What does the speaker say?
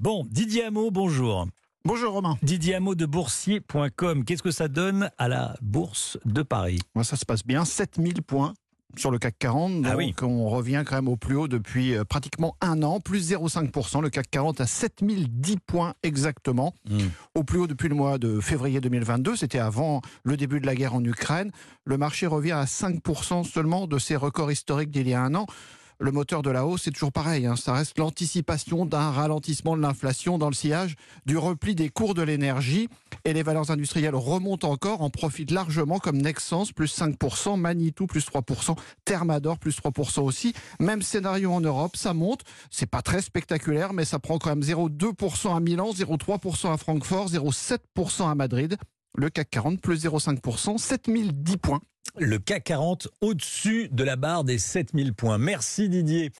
Bon, Didier Hameau, bonjour. Bonjour Romain. Didier Hameau de boursier.com. Qu'est-ce que ça donne à la bourse de Paris? Ça se passe bien. 7000 points sur le CAC 40. Donc Ah oui. on revient quand même au plus haut depuis euh, pratiquement un an, plus 0,5%. Le CAC 40 à 7010 points exactement. Au plus haut depuis le mois de février 2022. C'était avant le début de la guerre en Ukraine. Le marché revient à 5% seulement de ses records historiques d'il y a un an. Le moteur de la hausse, c'est toujours pareil. hein. Ça reste l'anticipation d'un ralentissement de l'inflation dans le sillage du repli des cours de l'énergie. Et les valeurs industrielles remontent encore, en profitent largement, comme Nexans, plus 5%, Manitou, plus 3%, Thermador, plus 3% aussi. Même scénario en Europe, ça monte. C'est pas très spectaculaire, mais ça prend quand même 0,2% à Milan, 0,3% à Francfort, 0,7% à Madrid. Le CAC 40, plus 0,5%, 7010 points. Le CAC 40 au-dessus de la barre des 7000 points. Merci Didier.